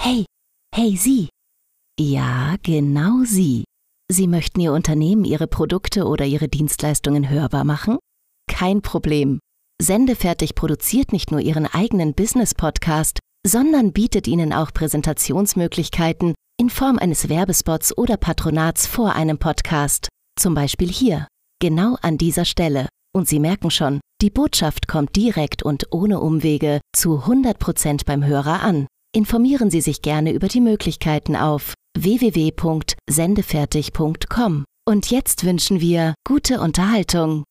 Hey, hey Sie. Ja, genau Sie. Sie möchten Ihr Unternehmen, Ihre Produkte oder Ihre Dienstleistungen hörbar machen? Kein Problem. Sendefertig produziert nicht nur Ihren eigenen Business-Podcast, sondern bietet Ihnen auch Präsentationsmöglichkeiten in Form eines Werbespots oder Patronats vor einem Podcast. Zum Beispiel hier, genau an dieser Stelle. Und Sie merken schon, die Botschaft kommt direkt und ohne Umwege zu 100% beim Hörer an. Informieren Sie sich gerne über die Möglichkeiten auf www.sendefertig.com. Und jetzt wünschen wir gute Unterhaltung.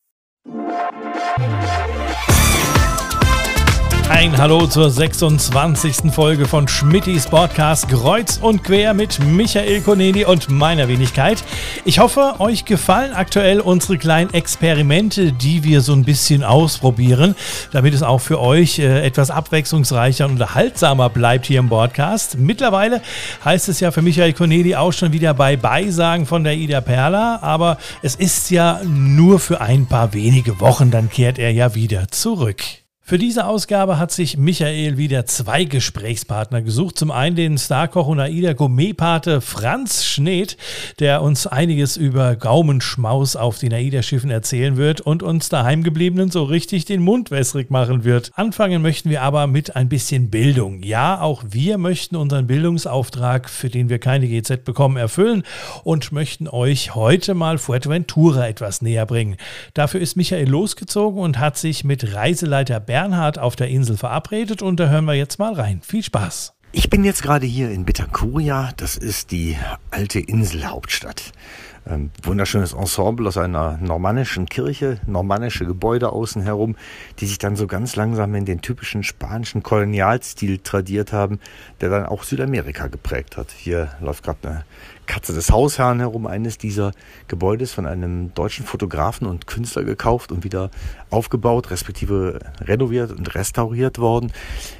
Ein Hallo zur 26. Folge von Schmittis Podcast Kreuz und Quer mit Michael Koneni und meiner Wenigkeit. Ich hoffe, euch gefallen aktuell unsere kleinen Experimente, die wir so ein bisschen ausprobieren, damit es auch für euch äh, etwas abwechslungsreicher und unterhaltsamer bleibt hier im Podcast. Mittlerweile heißt es ja für Michael Koneni auch schon wieder bei Beisagen von der Ida Perla, aber es ist ja nur für ein paar wenige Wochen, dann kehrt er ja wieder zurück. Für diese Ausgabe hat sich Michael wieder zwei Gesprächspartner gesucht. Zum einen den Starkoch und AIDA Gourmetpate Franz Schneed, der uns einiges über Gaumenschmaus auf den AIDA-Schiffen erzählen wird und uns daheimgebliebenen so richtig den Mund wässrig machen wird. Anfangen möchten wir aber mit ein bisschen Bildung. Ja, auch wir möchten unseren Bildungsauftrag, für den wir keine GZ bekommen, erfüllen und möchten euch heute mal Fuerteventura etwas näher bringen. Dafür ist Michael losgezogen und hat sich mit Reiseleiter Bernd Bernhard auf der Insel verabredet und da hören wir jetzt mal rein. Viel Spaß! Ich bin jetzt gerade hier in Betacuria, das ist die alte Inselhauptstadt. Ähm, wunderschönes Ensemble aus einer normannischen Kirche, normannische Gebäude außen herum, die sich dann so ganz langsam in den typischen spanischen Kolonialstil tradiert haben, der dann auch Südamerika geprägt hat. Hier läuft gerade eine Katze des Hausherrn herum, eines dieser Gebäudes von einem deutschen Fotografen und Künstler gekauft und wieder aufgebaut, respektive renoviert und restauriert worden.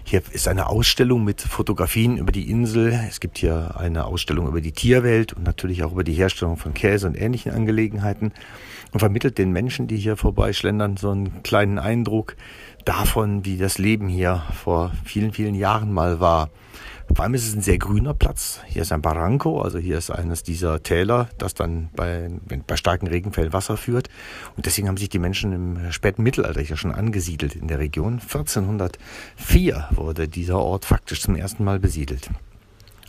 Hier ist eine Ausstellung mit Fotografien über die Insel. Es gibt hier eine Ausstellung über die Tierwelt und natürlich auch über die Herstellung von Käse und ähnlichen Angelegenheiten und vermittelt den Menschen, die hier vorbeischlendern, so einen kleinen Eindruck davon, wie das Leben hier vor vielen, vielen Jahren mal war. Vor allem ist es ein sehr grüner Platz. Hier ist ein Barranco, also hier ist eines dieser Täler, das dann bei, bei starken Regenfällen Wasser führt. Und deswegen haben sich die Menschen im späten Mittelalter hier schon angesiedelt in der Region. 1404 wurde dieser Ort faktisch zum ersten Mal besiedelt.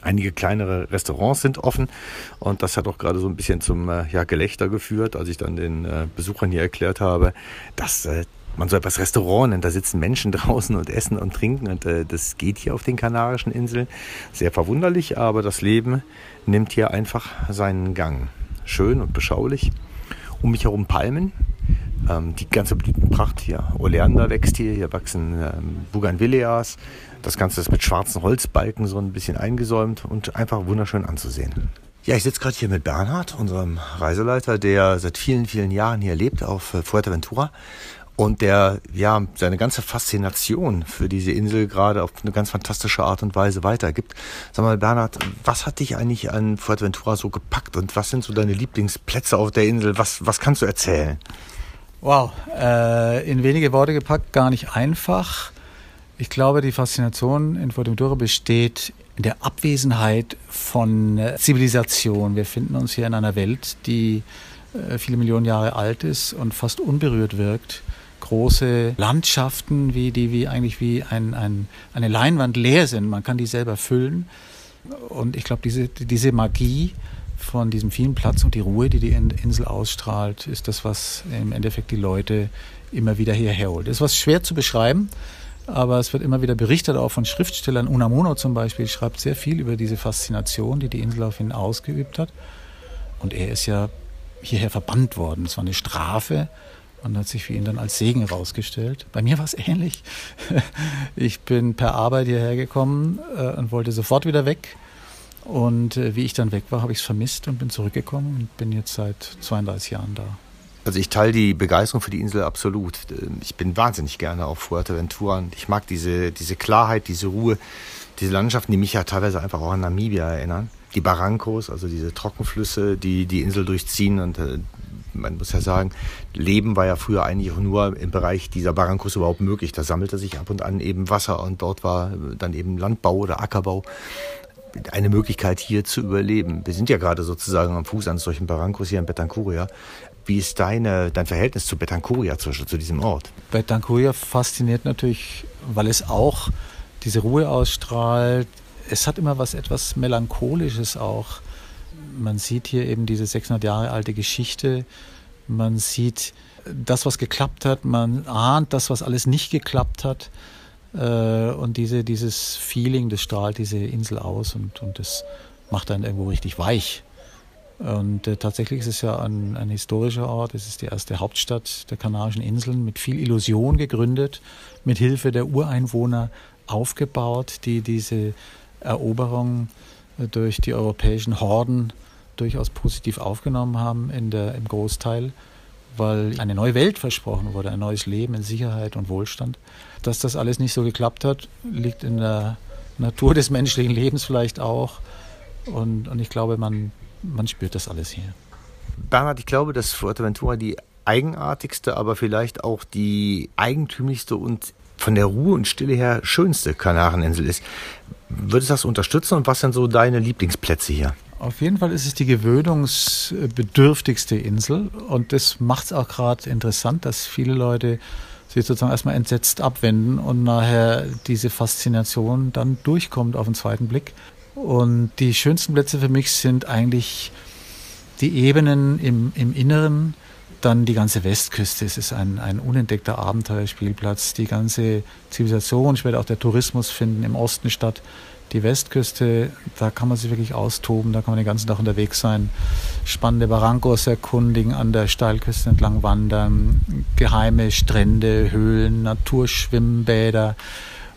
Einige kleinere Restaurants sind offen und das hat auch gerade so ein bisschen zum äh, ja, Gelächter geführt, als ich dann den äh, Besuchern hier erklärt habe, dass äh, man so etwas Restaurant nennt. Da sitzen Menschen draußen und essen und trinken und äh, das geht hier auf den Kanarischen Inseln. Sehr verwunderlich, aber das Leben nimmt hier einfach seinen Gang. Schön und beschaulich. Um mich herum Palmen. Ähm, die ganze Blütenpracht hier. Oleander wächst hier. Hier wachsen ähm, Bougainvilleas. Das Ganze ist mit schwarzen Holzbalken so ein bisschen eingesäumt und einfach wunderschön anzusehen. Ja, ich sitze gerade hier mit Bernhard, unserem Reiseleiter, der seit vielen, vielen Jahren hier lebt auf äh, Fuerteventura und der ja seine ganze Faszination für diese Insel gerade auf eine ganz fantastische Art und Weise weitergibt. Sag mal, Bernhard, was hat dich eigentlich an Fuerteventura so gepackt und was sind so deine Lieblingsplätze auf der Insel? Was, was kannst du erzählen? Wow, äh, in wenige Worte gepackt, gar nicht einfach. Ich glaube, die Faszination in Fuerteventura besteht in der Abwesenheit von äh, Zivilisation. Wir finden uns hier in einer Welt, die äh, viele Millionen Jahre alt ist und fast unberührt wirkt große Landschaften, wie die wie eigentlich wie ein, ein, eine Leinwand leer sind. Man kann die selber füllen. Und ich glaube, diese, diese Magie von diesem vielen Platz und die Ruhe, die die Insel ausstrahlt, ist das, was im Endeffekt die Leute immer wieder hierher holt. Das ist was schwer zu beschreiben, aber es wird immer wieder berichtet, auch von Schriftstellern. Unamuno zum Beispiel schreibt sehr viel über diese Faszination, die die Insel auf ihn ausgeübt hat. Und er ist ja hierher verbannt worden. Das war eine Strafe und hat sich für ihn dann als Segen herausgestellt. Bei mir war es ähnlich. Ich bin per Arbeit hierher gekommen äh, und wollte sofort wieder weg. Und äh, wie ich dann weg war, habe ich es vermisst und bin zurückgekommen und bin jetzt seit 32 Jahren da. Also ich teile die Begeisterung für die Insel absolut. Ich bin wahnsinnig gerne auf Fuerteventura ich mag diese, diese Klarheit, diese Ruhe, diese Landschaften, die mich ja teilweise einfach auch an Namibia erinnern. Die Barrancos, also diese Trockenflüsse, die die Insel durchziehen und äh, man muss ja sagen, Leben war ja früher eigentlich auch nur im Bereich dieser Barrancos überhaupt möglich. Da sammelte sich ab und an eben Wasser und dort war dann eben Landbau oder Ackerbau. Eine Möglichkeit hier zu überleben. Wir sind ja gerade sozusagen am Fuß eines solchen Barrancos hier in Betancuria. Wie ist deine, dein Verhältnis zu Betancuria, zu, zu diesem Ort? Betancuria fasziniert natürlich, weil es auch diese Ruhe ausstrahlt. Es hat immer was etwas Melancholisches auch. Man sieht hier eben diese 600 Jahre alte Geschichte. Man sieht das, was geklappt hat. Man ahnt das, was alles nicht geklappt hat. Äh, und diese, dieses Feeling, das strahlt diese Insel aus und, und das macht dann irgendwo richtig weich. Und äh, tatsächlich ist es ja ein, ein historischer Ort. Es ist die erste Hauptstadt der Kanarischen Inseln mit viel Illusion gegründet, mit Hilfe der Ureinwohner aufgebaut, die diese Eroberung äh, durch die europäischen Horden durchaus positiv aufgenommen haben in der, im Großteil weil eine neue Welt versprochen wurde, ein neues Leben in Sicherheit und Wohlstand. Dass das alles nicht so geklappt hat, liegt in der Natur des menschlichen Lebens vielleicht auch. Und, und ich glaube, man, man spürt das alles hier. Bernhard, ich glaube, dass Fuerteventura die eigenartigste, aber vielleicht auch die eigentümlichste und von der Ruhe und Stille her schönste Kanareninsel ist. Würdest du das unterstützen und was sind so deine Lieblingsplätze hier? Auf jeden Fall ist es die gewöhnungsbedürftigste Insel und das macht es auch gerade interessant, dass viele Leute sich sozusagen erstmal entsetzt abwenden und nachher diese Faszination dann durchkommt auf den zweiten Blick. Und die schönsten Plätze für mich sind eigentlich die Ebenen im, im Inneren, dann die ganze Westküste. Es ist ein, ein unentdeckter Abenteuerspielplatz. Die ganze Zivilisation, später auch der Tourismus finden im Osten statt die Westküste, da kann man sich wirklich austoben, da kann man den ganzen Tag unterwegs sein, spannende Barrancos erkundigen, an der Steilküste entlang wandern, geheime Strände, Höhlen, Naturschwimmbäder.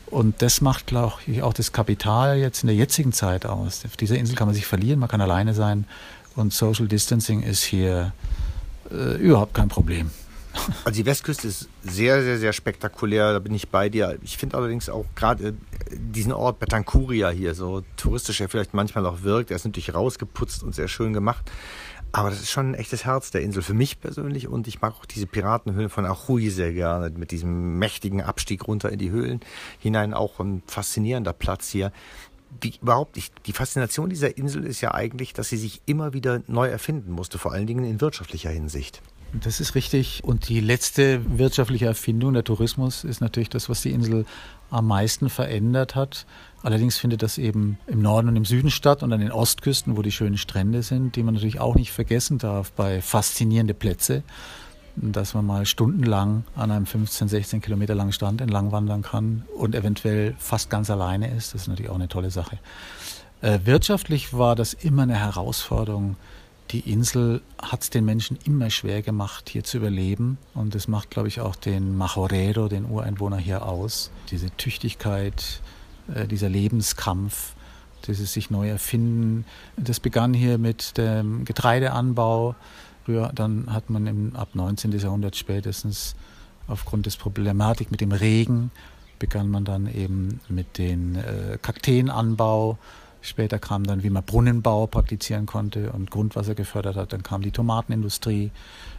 Und das macht, glaube ich, auch das Kapital jetzt in der jetzigen Zeit aus. Auf dieser Insel kann man sich verlieren, man kann alleine sein und Social Distancing ist hier äh, überhaupt kein Problem. Also die Westküste ist sehr, sehr, sehr spektakulär, da bin ich bei dir. Ich finde allerdings auch gerade äh, diesen Ort Betancuria hier, so touristisch er vielleicht manchmal auch wirkt, er ist natürlich rausgeputzt und sehr schön gemacht. Aber das ist schon ein echtes Herz der Insel für mich persönlich und ich mag auch diese Piratenhöhlen von Achuy sehr gerne mit diesem mächtigen Abstieg runter in die Höhlen hinein. Auch ein faszinierender Platz hier. Wie, überhaupt nicht. Die Faszination dieser Insel ist ja eigentlich, dass sie sich immer wieder neu erfinden musste, vor allen Dingen in wirtschaftlicher Hinsicht. Das ist richtig. Und die letzte wirtschaftliche Erfindung, der Tourismus, ist natürlich das, was die Insel am meisten verändert hat. Allerdings findet das eben im Norden und im Süden statt und an den Ostküsten, wo die schönen Strände sind, die man natürlich auch nicht vergessen darf bei faszinierende Plätze, dass man mal stundenlang an einem 15, 16 Kilometer langen Strand entlang wandern kann und eventuell fast ganz alleine ist. Das ist natürlich auch eine tolle Sache. Äh, wirtschaftlich war das immer eine Herausforderung, die Insel hat es den Menschen immer schwer gemacht, hier zu überleben. Und das macht, glaube ich, auch den Majorero, den Ureinwohner hier aus. Diese Tüchtigkeit, äh, dieser Lebenskampf, dieses sich neu erfinden. Das begann hier mit dem Getreideanbau. Früher, dann hat man im, ab 19. Jahrhundert spätestens aufgrund des Problematik mit dem Regen begann man dann eben mit dem äh, Kakteenanbau Später kam dann, wie man Brunnenbau praktizieren konnte und Grundwasser gefördert hat. Dann kam die Tomatenindustrie,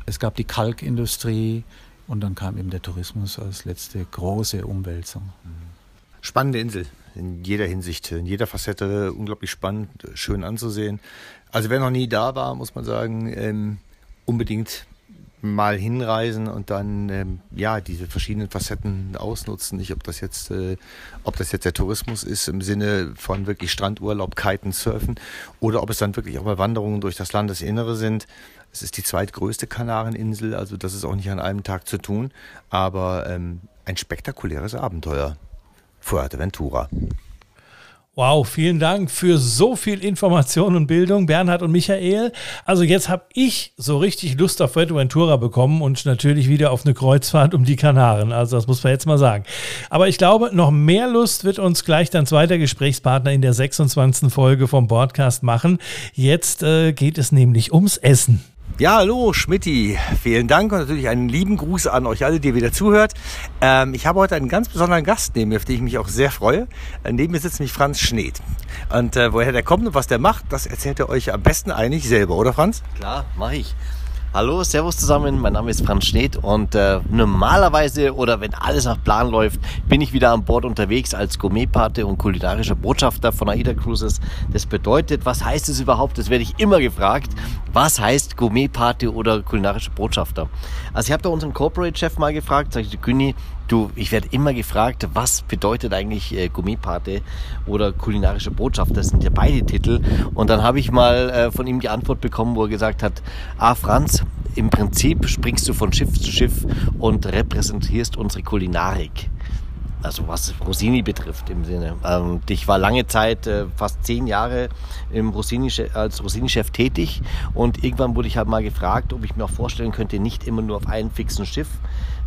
es gab die Kalkindustrie und dann kam eben der Tourismus als letzte große Umwälzung. Spannende Insel in jeder Hinsicht, in jeder Facette unglaublich spannend, schön anzusehen. Also wer noch nie da war, muss man sagen, ähm, unbedingt mal hinreisen und dann ähm, ja diese verschiedenen Facetten ausnutzen. Nicht, ob das jetzt, äh, ob das jetzt der Tourismus ist im Sinne von wirklich Strandurlaub, Kiten, Surfen oder ob es dann wirklich auch mal Wanderungen durch das Landesinnere sind. Es ist die zweitgrößte Kanareninsel, also das ist auch nicht an einem Tag zu tun, aber ähm, ein spektakuläres Abenteuer. Fuerteventura. Wow, vielen Dank für so viel Information und Bildung, Bernhard und Michael. Also jetzt habe ich so richtig Lust auf Fuerteventura bekommen und natürlich wieder auf eine Kreuzfahrt um die Kanaren. Also das muss man jetzt mal sagen. Aber ich glaube, noch mehr Lust wird uns gleich dein zweiter Gesprächspartner in der 26. Folge vom Podcast machen. Jetzt äh, geht es nämlich ums Essen. Ja, hallo Schmidti. Vielen Dank und natürlich einen lieben Gruß an euch alle, die wieder zuhört. Ähm, ich habe heute einen ganz besonderen Gast neben mir, auf den ich mich auch sehr freue. Äh, neben mir sitzt nämlich Franz Schneed. Und äh, woher der kommt und was der macht, das erzählt er euch am besten eigentlich selber, oder Franz? Klar, mache ich. Hallo, Servus zusammen. Mein Name ist Franz Schneed und äh, normalerweise oder wenn alles nach Plan läuft, bin ich wieder an Bord unterwegs als Gourmetpate und kulinarischer Botschafter von AIDA Cruises. Das bedeutet, was heißt es überhaupt? Das werde ich immer gefragt. Was heißt Gourmetpate oder kulinarischer Botschafter? Also ich habe da unseren Corporate-Chef mal gefragt, sag ich, Günni, Du, ich werde immer gefragt, was bedeutet eigentlich äh, Gourmetpate oder kulinarische Botschaft? Das sind ja beide Titel. Und dann habe ich mal äh, von ihm die Antwort bekommen, wo er gesagt hat, ah Franz, im Prinzip springst du von Schiff zu Schiff und repräsentierst unsere Kulinarik also was Rossini betrifft im Sinne. Ähm, ich war lange Zeit, äh, fast zehn Jahre im Rossini, als Rossini-Chef tätig und irgendwann wurde ich halt mal gefragt, ob ich mir auch vorstellen könnte, nicht immer nur auf einem fixen Schiff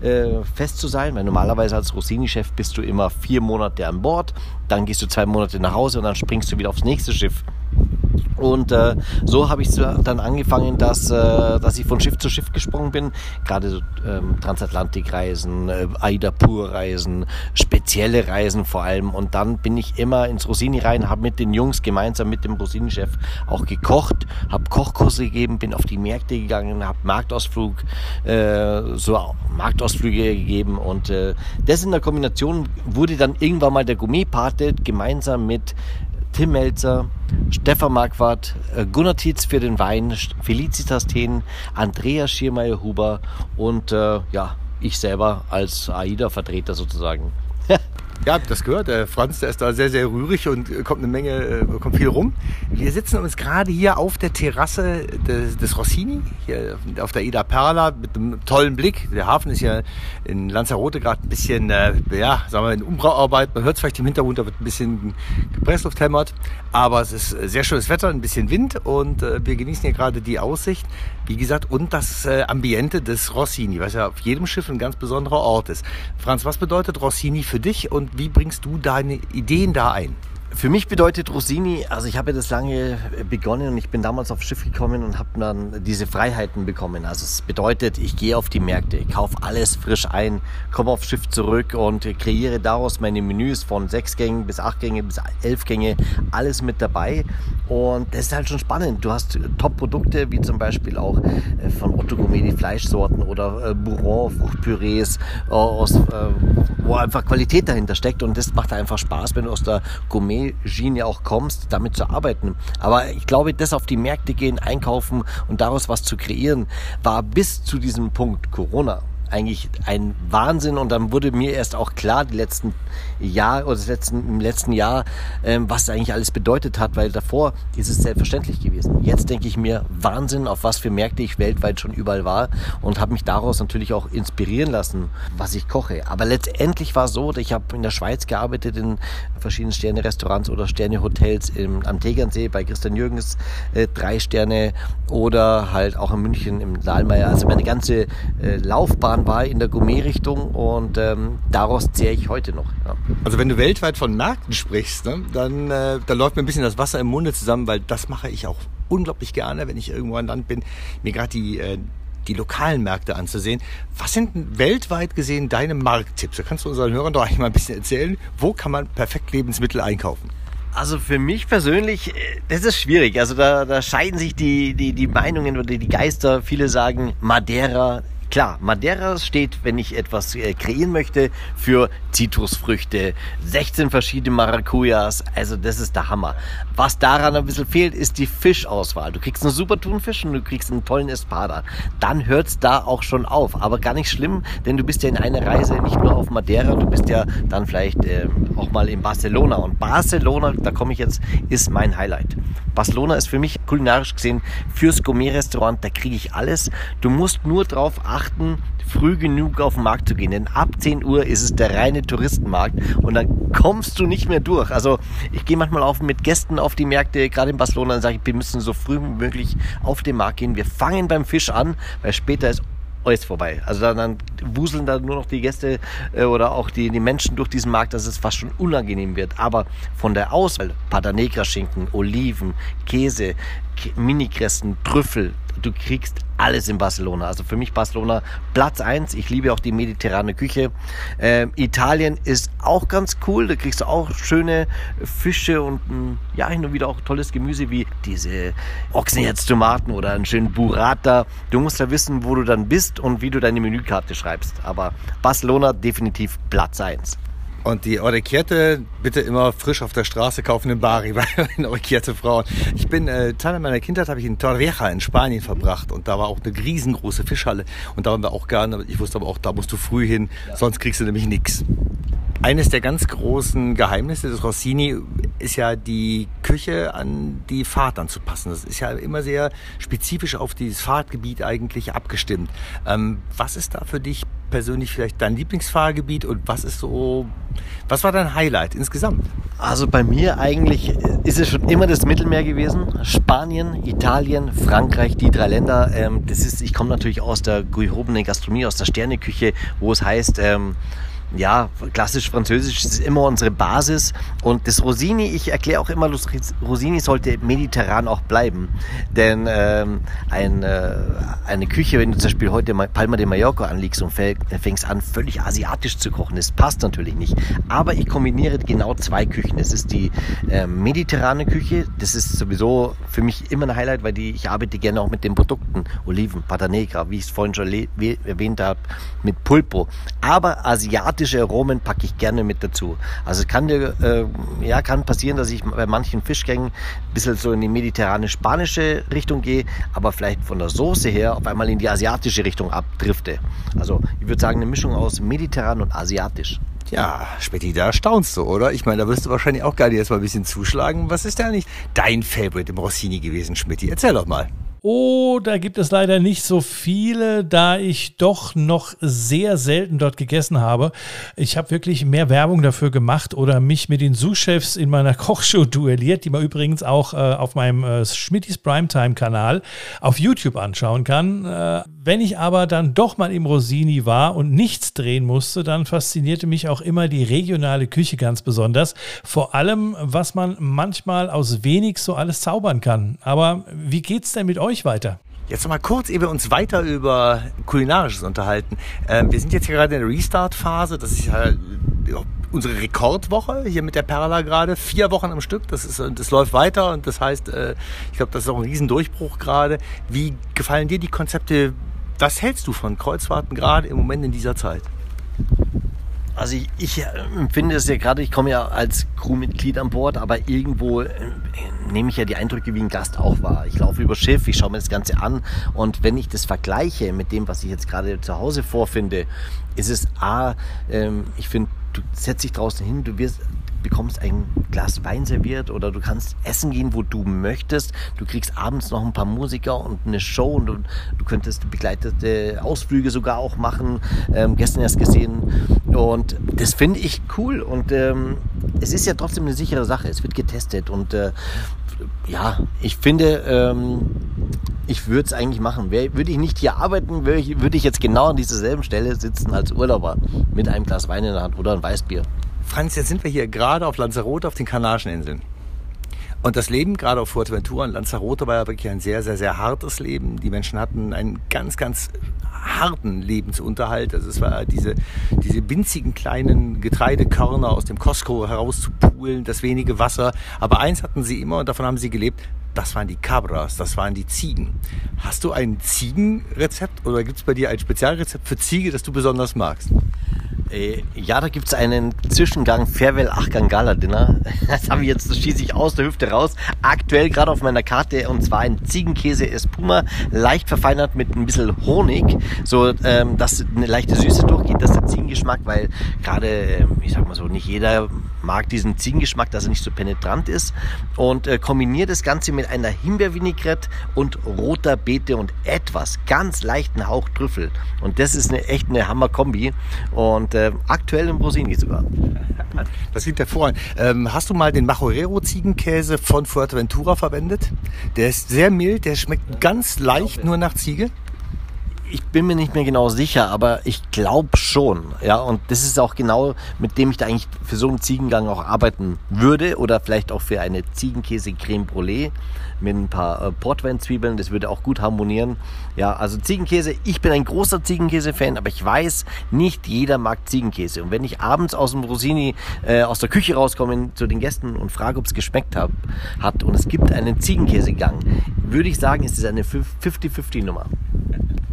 äh, fest zu sein, weil normalerweise als Rossini-Chef bist du immer vier Monate an Bord, dann gehst du zwei Monate nach Hause und dann springst du wieder aufs nächste Schiff. Und äh, so habe ich dann angefangen, dass, äh, dass ich von Schiff zu Schiff gesprungen bin. Gerade so, ähm, Transatlantikreisen, äh, Aida-Pur-Reisen, spezielle Reisen vor allem. Und dann bin ich immer ins Rossini rein, habe mit den Jungs gemeinsam mit dem Rossini-Chef auch gekocht, habe Kochkurse gegeben, bin auf die Märkte gegangen, habe Marktausflug, äh, so Marktausflüge gegeben. Und äh, das in der Kombination wurde dann irgendwann mal der Gourmet-Pate gemeinsam mit Tim Melzer, Stefan Marquardt, äh, Gunnar Tietz für den Wein, Felicitas Thien, Andrea Schiermeier-Huber und äh, ja, ich selber als AIDA-Vertreter sozusagen. Ja, habt das gehört. Der Franz, der ist da sehr, sehr rührig und äh, kommt eine Menge, äh, kommt viel rum. Wir sitzen uns gerade hier auf der Terrasse des, des Rossini, hier auf der Ida Perla mit einem tollen Blick. Der Hafen ist ja in Lanzarote gerade ein bisschen, äh, ja, sagen wir, in Umbauarbeit. Man hört es vielleicht im Hintergrund, da wird ein bisschen Gepressluft hämmert. Aber es ist sehr schönes Wetter, ein bisschen Wind und äh, wir genießen hier gerade die Aussicht. Wie gesagt, und das äh, Ambiente des Rossini, was ja auf jedem Schiff ein ganz besonderer Ort ist. Franz, was bedeutet Rossini für dich und wie bringst du deine Ideen da ein? Für mich bedeutet Rossini, also ich habe das lange begonnen und ich bin damals aufs Schiff gekommen und habe dann diese Freiheiten bekommen. Also es bedeutet, ich gehe auf die Märkte, kaufe alles frisch ein, komme aufs Schiff zurück und kreiere daraus meine Menüs von sechs Gängen bis acht Gänge bis elf Gänge, alles mit dabei. Und das ist halt schon spannend. Du hast Top-Produkte, wie zum Beispiel auch äh, von Otto Gourmet die Fleischsorten oder äh, Bourron, Fruchtpürees, äh, wo einfach Qualität dahinter steckt. Und das macht einfach Spaß, wenn du aus der Gourmet Schiene auch kommst, damit zu arbeiten. Aber ich glaube, das auf die Märkte gehen, einkaufen und daraus was zu kreieren, war bis zu diesem Punkt Corona eigentlich ein Wahnsinn und dann wurde mir erst auch klar, die letzten Jahr oder das letzten, im letzten Jahr, ähm, was eigentlich alles bedeutet hat, weil davor ist es selbstverständlich gewesen. Jetzt denke ich mir, Wahnsinn, auf was für Märkte ich weltweit schon überall war und habe mich daraus natürlich auch inspirieren lassen, was ich koche. Aber letztendlich war es so, ich habe in der Schweiz gearbeitet, in verschiedenen Sterne-Restaurants oder Sterne-Hotels am Tegernsee bei Christian Jürgens, äh, drei Sterne oder halt auch in München im Dahlmeier. Also meine ganze äh, Laufbahn war in der Gourmet-Richtung und ähm, daraus zehre ich heute noch. Ja. Also wenn du weltweit von Märkten sprichst, ne, dann äh, da läuft mir ein bisschen das Wasser im Munde zusammen, weil das mache ich auch unglaublich gerne, wenn ich irgendwo an Land bin, mir gerade die, äh, die lokalen Märkte anzusehen. Was sind weltweit gesehen deine Markttipps? Da kannst du unseren Hörern doch eigentlich mal ein bisschen erzählen, wo kann man perfekt Lebensmittel einkaufen? Also für mich persönlich, äh, das ist schwierig. Also da, da scheiden sich die, die, die Meinungen oder die Geister. Viele sagen Madeira Klar, Madeira steht, wenn ich etwas äh, kreieren möchte, für Zitrusfrüchte, 16 verschiedene Maracujas, also das ist der Hammer. Was daran ein bisschen fehlt, ist die Fischauswahl. Du kriegst einen super Thunfisch und du kriegst einen tollen Espada. Dann hört es da auch schon auf, aber gar nicht schlimm, denn du bist ja in einer Reise nicht nur auf Madeira, du bist ja dann vielleicht äh, auch mal in Barcelona. Und Barcelona, da komme ich jetzt, ist mein Highlight. Barcelona ist für mich kulinarisch gesehen fürs Gourmet-Restaurant, da kriege ich alles. Du musst nur drauf achten, achten, früh genug auf den Markt zu gehen. Denn ab 10 Uhr ist es der reine Touristenmarkt und dann kommst du nicht mehr durch. Also ich gehe manchmal auf mit Gästen auf die Märkte, gerade in Barcelona, und sage, wir müssen so früh wie möglich auf den Markt gehen. Wir fangen beim Fisch an, weil später ist alles vorbei. Also dann, dann wuseln da nur noch die Gäste äh, oder auch die, die Menschen durch diesen Markt, dass es fast schon unangenehm wird. Aber von der Auswahl, Pata Negra Schinken, Oliven, Käse, Minikresten, Trüffel, du kriegst alles in Barcelona. Also für mich Barcelona Platz eins. Ich liebe auch die mediterrane Küche. Ähm, Italien ist auch ganz cool. Da kriegst du auch schöne Fische und ein, ja, hin und wieder auch tolles Gemüse wie diese Ochsenherztomaten oder einen schönen Burrata. Du musst ja wissen, wo du dann bist und wie du deine Menükarte schreibst. Aber Barcelona definitiv Platz eins. Und die Orecchiette bitte immer frisch auf der Straße kaufen in Bari bei den Orecchiette Frauen. Ich bin, äh, Teil meiner Kindheit habe ich in Torrevieja in Spanien verbracht und da war auch eine riesengroße Fischhalle und da waren wir auch gerne. Ich wusste aber auch, da musst du früh hin, sonst kriegst du nämlich nichts. Eines der ganz großen Geheimnisse des Rossini ist ja die Küche an die Fahrt anzupassen. Das ist ja immer sehr spezifisch auf dieses Fahrtgebiet eigentlich abgestimmt. Ähm, was ist da für dich persönlich vielleicht dein Lieblingsfahrgebiet und was ist so, was war dein Highlight insgesamt? Also bei mir eigentlich ist es schon immer das Mittelmeer gewesen. Spanien, Italien, Frankreich, die drei Länder. Ähm, das ist, ich komme natürlich aus der gehobenen Gastronomie, aus der Sterneküche, wo es heißt, ähm, ja, klassisch französisch ist immer unsere Basis. Und das Rosini, ich erkläre auch immer, Rosini sollte mediterran auch bleiben. Denn ähm, ein, äh, eine Küche, wenn du zum Beispiel heute Palma de Mallorca anlegst und fängst an, völlig asiatisch zu kochen, das passt natürlich nicht. Aber ich kombiniere genau zwei Küchen. Es ist die äh, mediterrane Küche, das ist sowieso für mich immer ein Highlight, weil die, ich arbeite gerne auch mit den Produkten, Oliven, Pata Negra, wie ich es vorhin schon erwähnt habe, mit Pulpo. Aber asiatisch asiatische Aromen packe ich gerne mit dazu. Also es kann, äh, ja, kann passieren, dass ich bei manchen Fischgängen ein bisschen so in die mediterrane spanische Richtung gehe, aber vielleicht von der Soße her auf einmal in die asiatische Richtung abdrifte. Also ich würde sagen eine Mischung aus mediterran und asiatisch. Ja, Spetti, da staunst du, oder? Ich meine, da wirst du wahrscheinlich auch gerne jetzt mal ein bisschen zuschlagen. Was ist denn eigentlich dein Favorite im Rossini gewesen, Schmitti? Erzähl doch mal. Oh, da gibt es leider nicht so viele, da ich doch noch sehr selten dort gegessen habe. Ich habe wirklich mehr Werbung dafür gemacht oder mich mit den Sous-Chefs in meiner Kochshow duelliert, die man übrigens auch äh, auf meinem äh, Schmittis Primetime-Kanal auf YouTube anschauen kann. Äh, wenn ich aber dann doch mal im Rosini war und nichts drehen musste, dann faszinierte mich auch immer die regionale Küche ganz besonders. Vor allem, was man manchmal aus wenig so alles zaubern kann. Aber wie geht's denn mit euch? Euch weiter. Jetzt noch mal kurz, ehe wir uns weiter über Kulinarisches unterhalten. Ähm, wir sind jetzt hier gerade in der Restart-Phase. Das ist ja, unsere Rekordwoche hier mit der Perla gerade. Vier Wochen am Stück. Das, ist, das läuft weiter und das heißt, äh, ich glaube, das ist auch ein Riesendurchbruch gerade. Wie gefallen dir die Konzepte? Was hältst du von Kreuzfahrten gerade im Moment in dieser Zeit? Also ich, ich äh, empfinde es ja gerade, ich komme ja als Crewmitglied an Bord, aber irgendwo äh, nehme ich ja die Eindrücke wie ein Gast auch wahr. Ich laufe über Schiff, ich schaue mir das Ganze an und wenn ich das vergleiche mit dem, was ich jetzt gerade zu Hause vorfinde, ist es A, ähm, ich finde, du setzt dich draußen hin, du wirst bekommst ein Glas Wein serviert oder du kannst essen gehen, wo du möchtest. Du kriegst abends noch ein paar Musiker und eine Show und du, du könntest begleitete Ausflüge sogar auch machen. Ähm, gestern erst gesehen. Und das finde ich cool. Und ähm, es ist ja trotzdem eine sichere Sache. Es wird getestet. Und äh, ja, ich finde, ähm, ich würde es eigentlich machen. Würde ich nicht hier arbeiten, würde ich, ich jetzt genau an dieser selben Stelle sitzen als Urlauber mit einem Glas Wein in der Hand oder ein Weißbier. Franz, jetzt sind wir hier gerade auf Lanzarote auf den Kanarischen Inseln. Und das Leben, gerade auf Fuerteventura und Lanzarote, war ja wirklich ein sehr, sehr, sehr hartes Leben. Die Menschen hatten einen ganz, ganz harten Lebensunterhalt. Also es war diese, diese winzigen kleinen Getreidekörner aus dem Costco herauszupulen, das wenige Wasser. Aber eins hatten sie immer und davon haben sie gelebt. Das waren die Cabras, das waren die Ziegen. Hast du ein Ziegenrezept oder gibt es bei dir ein Spezialrezept für Ziege, das du besonders magst? Äh, ja, da gibt es einen Zwischengang Farewell Achgang Gala Dinner. Das habe ich jetzt, das schieße ich aus der Hüfte raus. Aktuell gerade auf meiner Karte und zwar ein Ziegenkäse Espuma, leicht verfeinert mit ein bisschen Honig, so ähm, dass eine leichte Süße durchgeht, dass der Ziegengeschmack, weil gerade, äh, ich sag mal so, nicht jeder mag diesen Ziegengeschmack, dass er nicht so penetrant ist und äh, kombiniere das Ganze mit einer Himbeervinaigrette und roter Beete und etwas ganz leichten Hauch Trüffel und das ist eine echt eine Hammer-Kombi und äh, aktuell im Rosini sogar. Das klingt hervorragend. Ähm, hast du mal den Majorero Ziegenkäse von Fuerteventura verwendet? Der ist sehr mild, der schmeckt ganz leicht nur nach Ziege. Ich bin mir nicht mehr genau sicher, aber ich glaube schon. Ja, und das ist auch genau, mit dem ich da eigentlich für so einen Ziegengang auch arbeiten würde oder vielleicht auch für eine Ziegenkäse-Creme Brûlée mit ein paar äh, Portweinzwiebeln. Das würde auch gut harmonieren. Ja, also Ziegenkäse. Ich bin ein großer Ziegenkäse-Fan, aber ich weiß, nicht jeder mag Ziegenkäse. Und wenn ich abends aus dem Rosini äh, aus der Küche rauskomme zu den Gästen und frage, ob es geschmeckt hab, hat und es gibt einen Ziegenkäsegang, würde ich sagen, ist es eine 50-50-Nummer.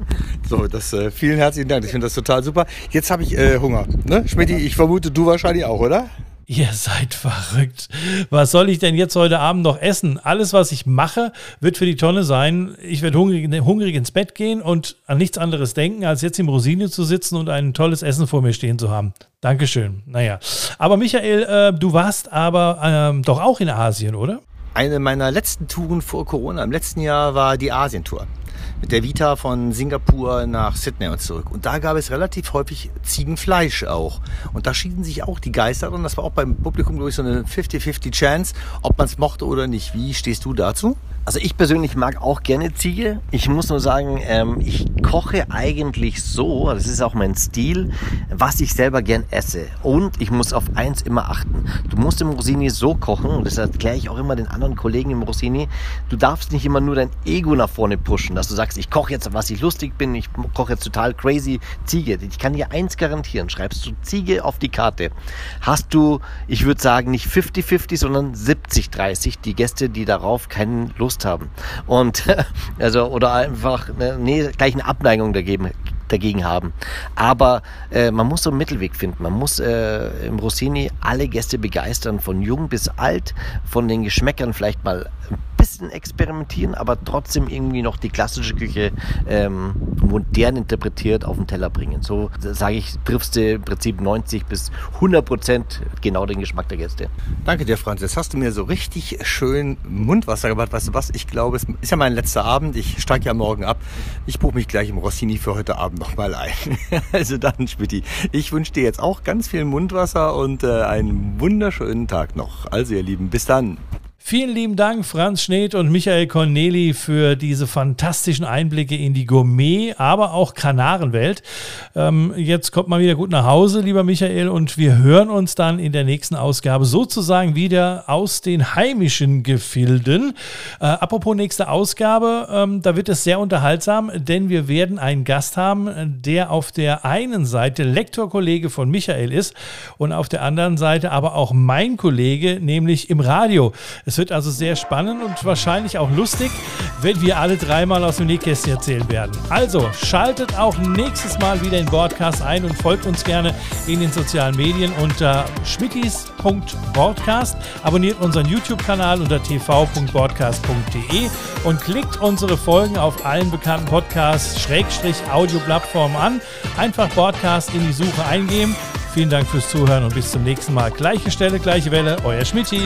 So, das äh, vielen herzlichen Dank. Ich finde das total super. Jetzt habe ich äh, Hunger. Ne? Schmidti, ich vermute, du wahrscheinlich auch, oder? Ihr seid verrückt. Was soll ich denn jetzt heute Abend noch essen? Alles, was ich mache, wird für die Tonne sein. Ich werde hungrig, hungrig ins Bett gehen und an nichts anderes denken, als jetzt im Rosine zu sitzen und ein tolles Essen vor mir stehen zu haben. Dankeschön. Naja. Aber Michael, äh, du warst aber ähm, doch auch in Asien, oder? Eine meiner letzten Touren vor Corona im letzten Jahr war die Asientour mit der Vita von Singapur nach Sydney und zurück. Und da gab es relativ häufig Ziegenfleisch auch. Und da schieden sich auch die Geister und das war auch beim Publikum, glaube ich, so eine 50-50 Chance, ob man es mochte oder nicht. Wie stehst du dazu? Also ich persönlich mag auch gerne Ziege. Ich muss nur sagen, ähm, ich koche eigentlich so, das ist auch mein Stil, was ich selber gern esse. Und ich muss auf eins immer achten. Du musst im Rosini so kochen, und das erkläre ich auch immer den anderen Kollegen im Rosini, du darfst nicht immer nur dein Ego nach vorne pushen, dass du sagst, ich koche jetzt, was ich lustig bin, ich koche jetzt total crazy Ziege. Ich kann dir eins garantieren, schreibst du Ziege auf die Karte, hast du, ich würde sagen, nicht 50-50, sondern 70-30, die Gäste, die darauf keinen Lust Lust haben. Und also oder einfach eine, nee, gleich eine Abneigung dagegen, dagegen haben. Aber äh, man muss so einen Mittelweg finden. Man muss äh, im Rossini alle Gäste begeistern, von jung bis alt, von den Geschmäckern vielleicht mal ein bisschen experimentieren, aber trotzdem irgendwie noch die klassische Küche ähm, modern interpretiert auf den Teller bringen. So sage ich, triffst du im Prinzip 90 bis 100 Prozent genau den Geschmack der Gäste. Danke dir, Franz. Jetzt hast du mir so richtig schön Mundwasser gemacht. Weißt du was? Ich glaube, es ist ja mein letzter Abend. Ich steige ja morgen ab. Ich buche mich gleich im Rossini für heute Abend nochmal ein. also dann, Spitti. Ich wünsche dir jetzt auch ganz viel Mundwasser und äh, einen wunderschönen Tag noch. Also ihr Lieben, bis dann. Vielen lieben Dank, Franz Schneed und Michael Corneli, für diese fantastischen Einblicke in die Gourmet, aber auch Kanarenwelt. Ähm, jetzt kommt mal wieder gut nach Hause, lieber Michael, und wir hören uns dann in der nächsten Ausgabe sozusagen wieder aus den heimischen Gefilden. Äh, apropos nächste Ausgabe, ähm, da wird es sehr unterhaltsam, denn wir werden einen Gast haben, der auf der einen Seite Lektorkollege von Michael ist und auf der anderen Seite aber auch mein Kollege, nämlich im Radio. Wird also sehr spannend und wahrscheinlich auch lustig, wenn wir alle dreimal aus dem Nähkästchen erzählen werden. Also schaltet auch nächstes Mal wieder in Broadcast ein und folgt uns gerne in den sozialen Medien unter schmittis.broadcast. Abonniert unseren YouTube-Kanal unter tv.broadcast.de und klickt unsere Folgen auf allen bekannten Podcasts-Audio-Plattformen an. Einfach Broadcast in die Suche eingeben. Vielen Dank fürs Zuhören und bis zum nächsten Mal. Gleiche Stelle, gleiche Welle, euer Schmidti.